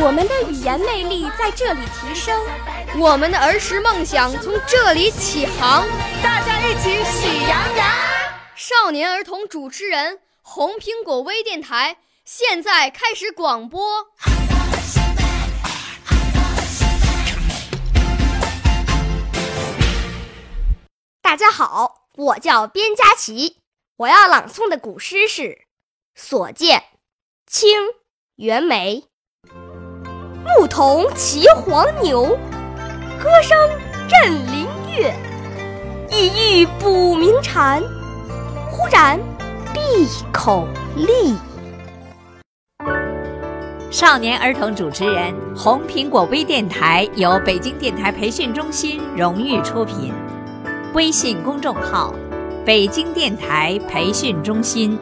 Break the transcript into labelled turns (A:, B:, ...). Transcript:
A: 我们的语言魅力在这里提升，
B: 我们的儿时梦想从这里起航。
C: 大家一起喜羊羊。
B: 少年儿童主持人，红苹果微电台现在开始广播。
D: 大家好，我叫边佳琪，我要朗诵的古诗是《所见》，清·袁枚。牧童骑黄牛，歌声振林樾。意欲捕鸣蝉，忽然闭口立。
E: 少年儿童主持人，红苹果微电台由北京电台培训中心荣誉出品。微信公众号：北京电台培训中心。